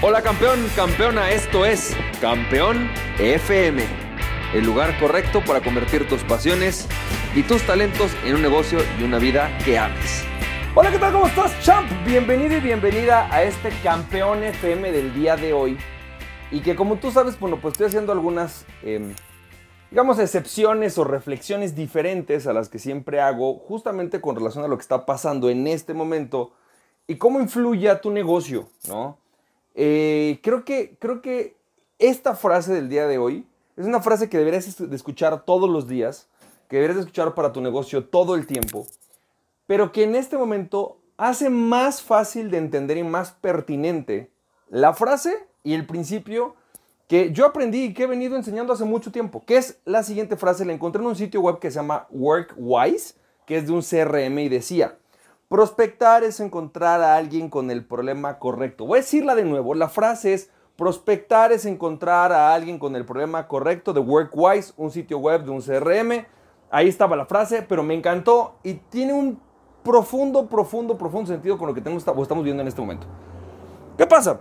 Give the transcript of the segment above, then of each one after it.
Hola campeón, campeona, esto es Campeón FM, el lugar correcto para convertir tus pasiones y tus talentos en un negocio y una vida que ames. Hola, ¿qué tal? ¿Cómo estás, champ? Bienvenido y bienvenida a este Campeón FM del día de hoy. Y que como tú sabes, bueno, pues estoy haciendo algunas, eh, digamos, excepciones o reflexiones diferentes a las que siempre hago, justamente con relación a lo que está pasando en este momento y cómo influye a tu negocio, ¿no? Eh, creo, que, creo que esta frase del día de hoy es una frase que deberías de escuchar todos los días, que deberías de escuchar para tu negocio todo el tiempo, pero que en este momento hace más fácil de entender y más pertinente la frase y el principio que yo aprendí y que he venido enseñando hace mucho tiempo, que es la siguiente frase, la encontré en un sitio web que se llama WorkWise, que es de un CRM y decía, Prospectar es encontrar a alguien con el problema correcto. Voy a decirla de nuevo. La frase es, prospectar es encontrar a alguien con el problema correcto de WorkWise, un sitio web de un CRM. Ahí estaba la frase, pero me encantó y tiene un profundo, profundo, profundo sentido con lo que estamos viendo en este momento. ¿Qué pasa?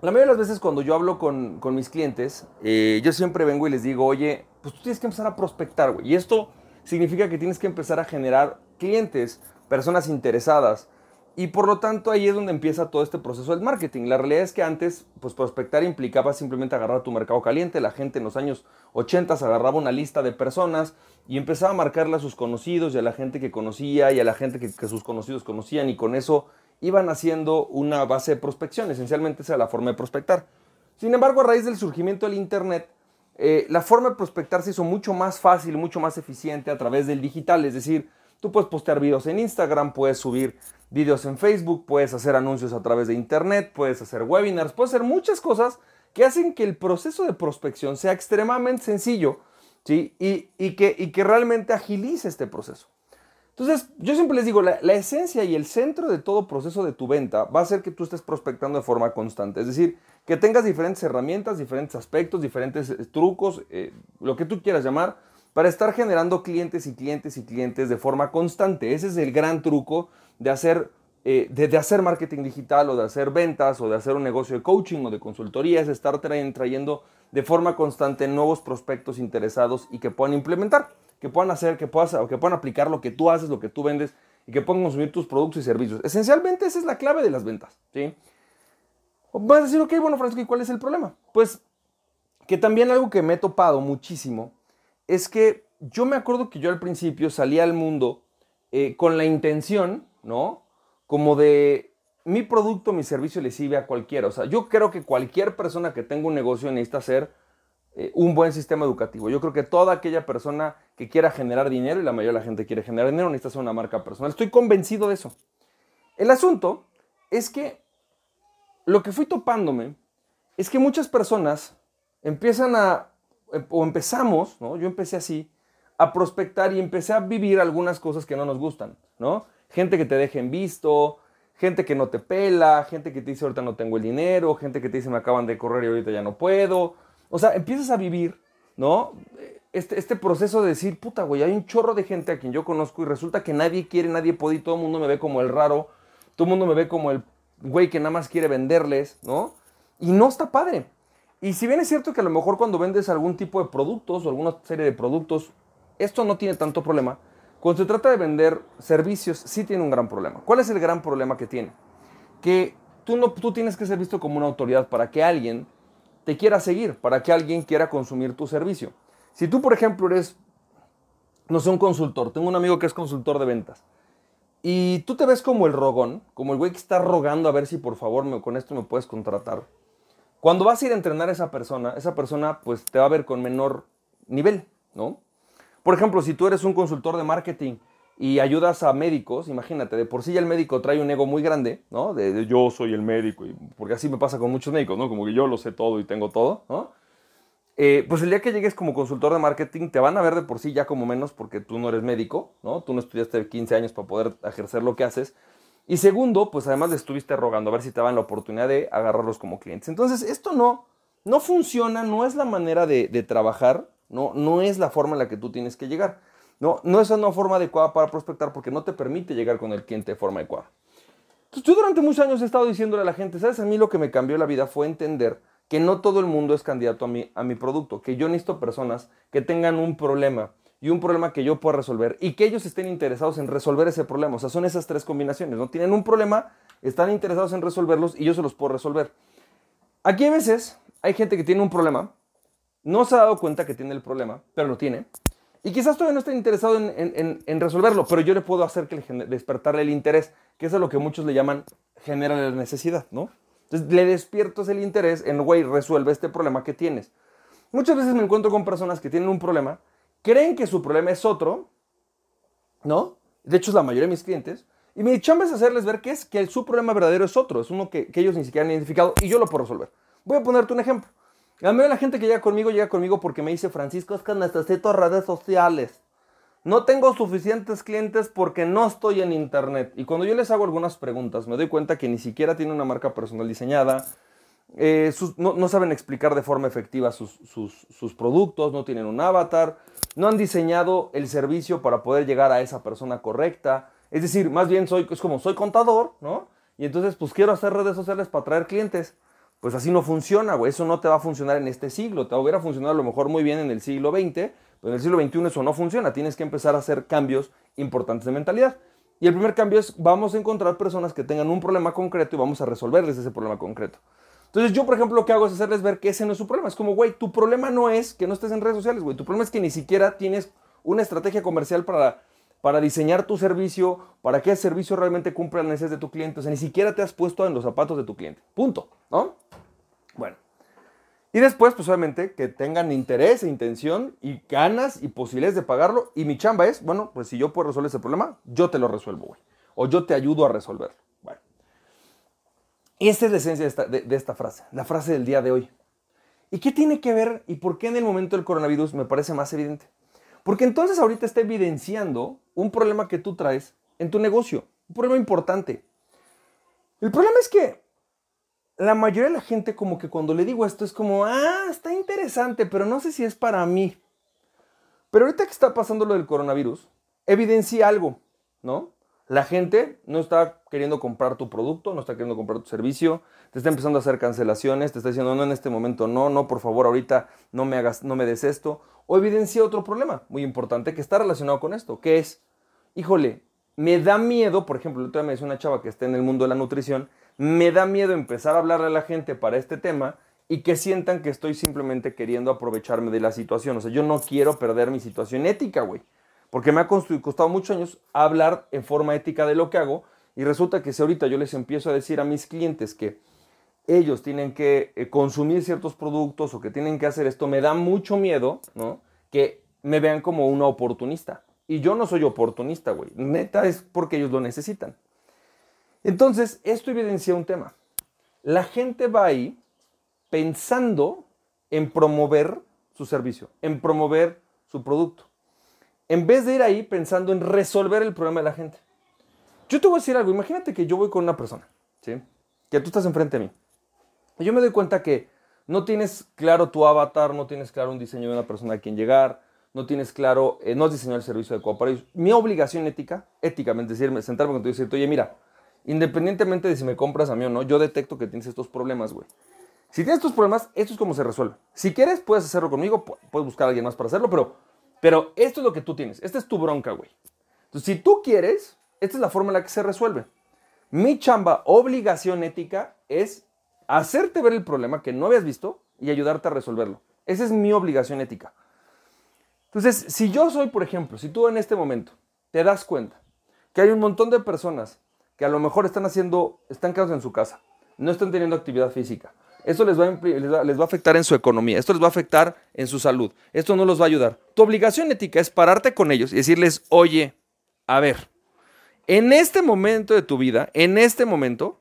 La mayoría de las veces cuando yo hablo con, mis clientes, eh, yo siempre vengo y les digo, oye, pues tú tienes que empezar a prospectar, güey. Y esto significa que tienes que empezar a generar clientes personas interesadas. Y por lo tanto ahí es donde empieza todo este proceso del marketing. La realidad es que antes, pues prospectar implicaba simplemente agarrar tu mercado caliente. La gente en los años 80 agarraba una lista de personas y empezaba a marcarle a sus conocidos y a la gente que conocía y a la gente que, sus conocidos conocían y con eso iban haciendo una base de prospección. Esencialmente esa era la forma de prospectar. Sin embargo, a raíz del surgimiento del Internet, eh, la forma de prospectar se hizo mucho más fácil, mucho más eficiente a través del digital. Es decir, Tú puedes postear videos en Instagram, puedes subir videos en Facebook, puedes hacer anuncios a través de Internet, puedes hacer webinars, puedes hacer muchas cosas que hacen que el proceso de prospección sea extremadamente sencillo ¿sí? y, que, realmente agilice este proceso. Entonces, yo siempre les digo, la, la, esencia y el centro de todo proceso de tu venta va a ser que tú estés prospectando de forma constante. Es decir, que tengas diferentes herramientas, diferentes aspectos, diferentes eh, trucos, eh, lo que tú quieras llamar, para estar generando clientes y clientes y clientes de forma constante. Ese es el gran truco de hacer, eh, de, hacer marketing digital o de hacer ventas o de hacer un negocio de coaching o de consultoría, es estar trayendo de forma constante nuevos prospectos interesados y que puedan implementar, que puedan hacer, que, puedan, aplicar lo que tú haces, lo que tú vendes y que puedan consumir tus productos y servicios. Esencialmente esa es la clave de las ventas. ¿sí? Vas a decir, ok, bueno, Francisco, ¿y cuál es el problema? Pues que también algo que me he topado muchísimo es que yo me acuerdo que yo al principio salía al mundo eh, con la intención, ¿no? Como de mi producto, mi servicio le sirve a cualquiera. O sea, yo creo que cualquier persona que tenga un negocio necesita hacer eh, un buen sistema educativo. Yo creo que toda aquella persona que quiera generar dinero, y la mayoría de la gente quiere generar dinero, necesita ser una marca personal. Estoy convencido de eso. El asunto es que lo que fui topándome es que muchas personas empiezan a o empezamos, ¿no? Yo empecé así, a prospectar y empecé a vivir algunas cosas que no nos gustan, ¿no? Gente que te deje en visto, gente que no te pela, gente que te dice ahorita no tengo el dinero, gente que te dice me acaban de correr y ahorita ya no puedo. O sea, empiezas a vivir, ¿no? Este, este proceso de decir, puta, güey, hay un chorro de gente a quien yo conozco y resulta que nadie quiere, nadie puede y todo el mundo me ve como el raro, todo el mundo me ve como el güey que nada más quiere venderles, ¿no? Y no está padre. Y si bien es cierto que a lo mejor cuando vendes algún tipo de productos o alguna serie de productos, esto no tiene tanto problema, cuando se trata de vender servicios sí tiene un gran problema. ¿Cuál es el gran problema que tiene? Que tú, no, tú tienes que ser visto como una autoridad para que alguien te quiera seguir, para que alguien quiera consumir tu servicio. Si tú, por ejemplo, eres, no sé, un consultor, tengo un amigo que es consultor de ventas, y tú te ves como el rogón, como el güey que está rogando a ver si por favor me, con esto me puedes contratar cuando vas a ir a entrenar a esa persona, esa persona pues te va a ver con menor nivel, ¿no? Por ejemplo, si tú eres un consultor de marketing y ayudas a médicos, imagínate, de por sí ya el médico trae un ego muy grande, ¿no? De, yo soy el médico, y, porque así me pasa con muchos médicos, ¿no? Como que yo lo sé todo y tengo todo, ¿no? Eh, pues el día que llegues como consultor de marketing te van a ver de por sí ya como menos porque tú no eres médico, ¿no? Tú no estudiaste 15 años para poder ejercer lo que haces. Y segundo, pues además le estuviste rogando a ver si te daban la oportunidad de agarrarlos como clientes. Entonces, esto no, no funciona, no es la manera de, trabajar, no, no es la forma en la que tú tienes que llegar. No, no es una forma adecuada para prospectar porque no te permite llegar con el cliente de forma adecuada. Entonces, yo durante muchos años he estado diciéndole a la gente, ¿sabes? A mí lo que me cambió la vida fue entender que no todo el mundo es candidato a mi, a mi producto, que yo necesito personas que tengan un problema y un problema que yo pueda resolver y que ellos estén interesados en resolver ese problema. O sea, son esas tres combinaciones, ¿no? Tienen un problema, están interesados en resolverlos y yo se los puedo resolver. Aquí a veces hay gente que tiene un problema, no se ha dado cuenta que tiene el problema, pero lo tiene. Y quizás todavía no esté interesado en, resolverlo, pero yo le puedo hacer que le despertarle el interés, que es a lo que muchos le llaman generar la necesidad, ¿no? Entonces le despierto el interés en, güey, resuelve este problema que tienes. Muchas veces me encuentro con personas que tienen un problema, creen que su problema es otro, ¿no? De hecho es la mayoría de mis clientes, y mi chamba es hacerles ver que es que su problema verdadero es otro, es uno que, que ellos ni siquiera han identificado y yo lo puedo resolver. Voy a ponerte un ejemplo. La mayoría de la gente que llega conmigo llega conmigo porque me dice, Francisco, es que necesito redes sociales. No tengo suficientes clientes porque no estoy en internet. Y cuando yo les hago algunas preguntas, me doy cuenta que ni siquiera tienen una marca personal diseñada, eh, no, saben explicar de forma efectiva sus, productos, no tienen un avatar, no han diseñado el servicio para poder llegar a esa persona correcta. Es decir, más bien soy, es como soy contador, ¿no? Y entonces pues quiero hacer redes sociales para atraer clientes. Pues así no funciona, güey. Eso no te va a funcionar en este siglo. Te hubiera funcionado a lo mejor muy bien en el siglo XX, pero en el siglo XXI eso no funciona. Tienes que empezar a hacer cambios importantes de mentalidad. Y el primer cambio es, vamos a encontrar personas que tengan un problema concreto y vamos a resolverles ese problema concreto. Entonces yo, por ejemplo, lo que hago es hacerles ver que ese no es su problema. Es como, güey, tu problema no es que no estés en redes sociales, güey. Tu problema es que ni siquiera tienes una estrategia comercial para, para diseñar tu servicio, para que ese servicio realmente cumpla las necesidades de tu cliente. O sea, ni siquiera te has puesto en los zapatos de tu cliente. Punto, ¿no? Bueno. Y después, pues obviamente, que tengan interés e intención y ganas y posibilidades de pagarlo. Y mi chamba es, bueno, pues si yo puedo resolver ese problema, yo te lo resuelvo, güey. O yo te ayudo a resolverlo. Esta es la esencia de esta, de esta frase, la frase del día de hoy. ¿Y qué tiene que ver y por qué en el momento del coronavirus me parece más evidente? Porque entonces ahorita está evidenciando un problema que tú traes en tu negocio, un problema importante. El problema es que la mayoría de la gente como que cuando le digo esto es como, ah, está interesante, pero no sé si es para mí. Pero ahorita que está pasando lo del coronavirus, evidencia algo, ¿no? La gente no está queriendo comprar tu producto, no está queriendo comprar tu servicio, te está empezando a hacer cancelaciones, te está diciendo, no, en este momento no, no, por favor, ahorita no me hagas, no me des esto. O evidencia otro problema muy importante que está relacionado con esto, que es, híjole, me da miedo, por ejemplo, otro día me una chava que está en el mundo de la nutrición, me da miedo empezar a hablarle a la gente para este tema y que sientan que estoy simplemente queriendo aprovecharme de la situación. O sea, yo no quiero perder mi situación ética, güey. Porque me ha costado muchos años hablar en forma ética de lo que hago y resulta que si ahorita yo les empiezo a decir a mis clientes que ellos tienen que eh, consumir ciertos productos o que tienen que hacer esto, me da mucho miedo, ¿no? Que me vean como una oportunista. Y yo no soy oportunista, güey. Neta es porque ellos lo necesitan. Entonces, esto evidencia un tema. La gente va ahí pensando en promover su servicio, en promover su producto, en vez de ir ahí pensando en resolver el problema de la gente. Yo te voy a decir algo, imagínate que yo voy con una persona, ¿sí? que tú estás enfrente de mí, y yo me doy cuenta que no tienes claro tu avatar, no tienes claro un diseño de una persona a quien llegar, no tienes claro, eh, no has diseñado el servicio adecuado para ellos. Mi obligación ética, éticamente, decirme, sentarme contigo y decirte, oye, mira, Independientemente de si me compras a mí o no, yo detecto que tienes estos problemas, güey. Si tienes estos problemas, esto es como se resuelve. Si quieres, puedes hacerlo conmigo, puedes buscar a alguien más para hacerlo, pero, pero esto es lo que tú tienes. Esta es tu bronca, güey. Entonces, si tú quieres, esta es la forma en la que se resuelve. Mi chamba, obligación ética, es hacerte ver el problema que no habías visto y ayudarte a resolverlo. Esa es mi obligación ética. Entonces, si yo soy, por ejemplo, si tú en este momento te das cuenta que hay un montón de personas que a lo mejor están haciendo, están quedados en su casa, no están teniendo actividad física. Esto les va, a, les va afectar en su economía, esto les va a afectar en su salud, esto no los va a ayudar. Tu obligación ética es pararte con ellos y decirles, oye, a ver, en este momento de tu vida, en este momento,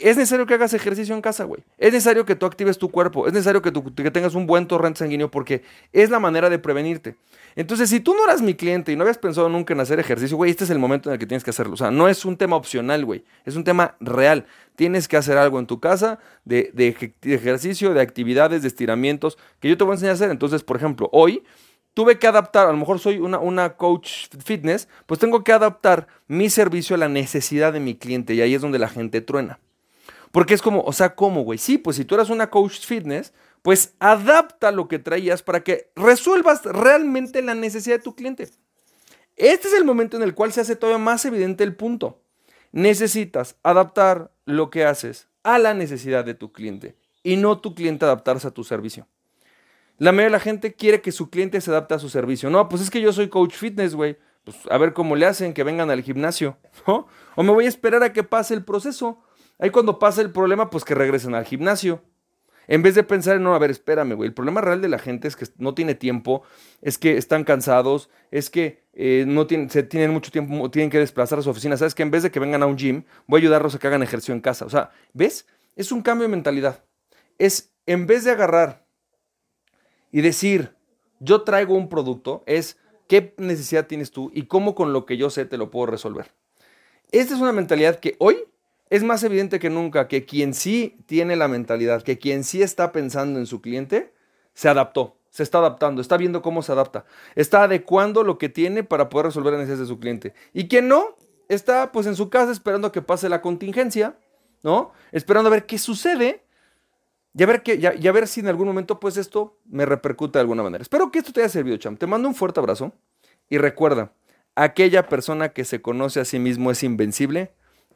es necesario que hagas ejercicio en casa, güey. Es necesario que tú actives tu cuerpo. Es necesario que, que tengas un buen torrente sanguíneo porque es la manera de prevenirte. Entonces, si tú no eras mi cliente y no habías pensado nunca en hacer ejercicio, güey, este es el momento en el que tienes que hacerlo. O sea, no es un tema opcional, güey. Es un tema real. Tienes que hacer algo en tu casa de, de ejercicio, de actividades, de estiramientos que yo te voy a enseñar a hacer. Entonces, por ejemplo, hoy tuve que adaptar, a lo mejor soy una, una, coach fitness, pues tengo que adaptar mi servicio a la necesidad de mi cliente y ahí es donde la gente truena. Porque es como, o sea, ¿cómo, güey? Sí, pues si tú eras una coach fitness, pues adapta lo que traías para que resuelvas realmente la necesidad de tu cliente. Este es el momento en el cual se hace todavía más evidente el punto. Necesitas adaptar lo que haces a la necesidad de tu cliente y no tu cliente adaptarse a tu servicio. La mayoría de la gente quiere que su cliente se adapte a su servicio. No, pues es que yo soy coach fitness, güey. Pues a ver cómo le hacen, que vengan al gimnasio. O me voy a esperar a que pase el proceso. Ahí cuando pase el problema, pues que regresen al gimnasio. En vez de pensar en, no, a ver, espérame, güey. El problema real de la gente es que no tiene tiempo, es que están cansados, es que eh, no tienen, se tienen mucho tiempo, tienen que desplazar a su oficina. ¿Sabes que En vez de que vengan a un gym, voy a ayudarlos a que hagan ejercicio en casa. O sea, ¿ves? Es un cambio de mentalidad. Es, en vez de agarrar y decir, yo traigo un producto, es qué necesidad tienes tú y cómo con lo que yo sé te lo puedo resolver. Esta es una mentalidad que hoy es más evidente que nunca que quien sí tiene la mentalidad, que quien sí está pensando en su cliente, se adaptó, se está adaptando, está viendo cómo se adapta, está adecuando lo que tiene para poder resolver las necesidades de su cliente. Y quien no, está pues en su casa esperando a que pase la contingencia, ¿no? Esperando a ver qué sucede y a ver, que, ya, ver si en algún momento pues esto me repercute de alguna manera. Espero que esto te haya servido, Cham. Te mando un fuerte abrazo y recuerda, aquella persona que se conoce a sí mismo es invencible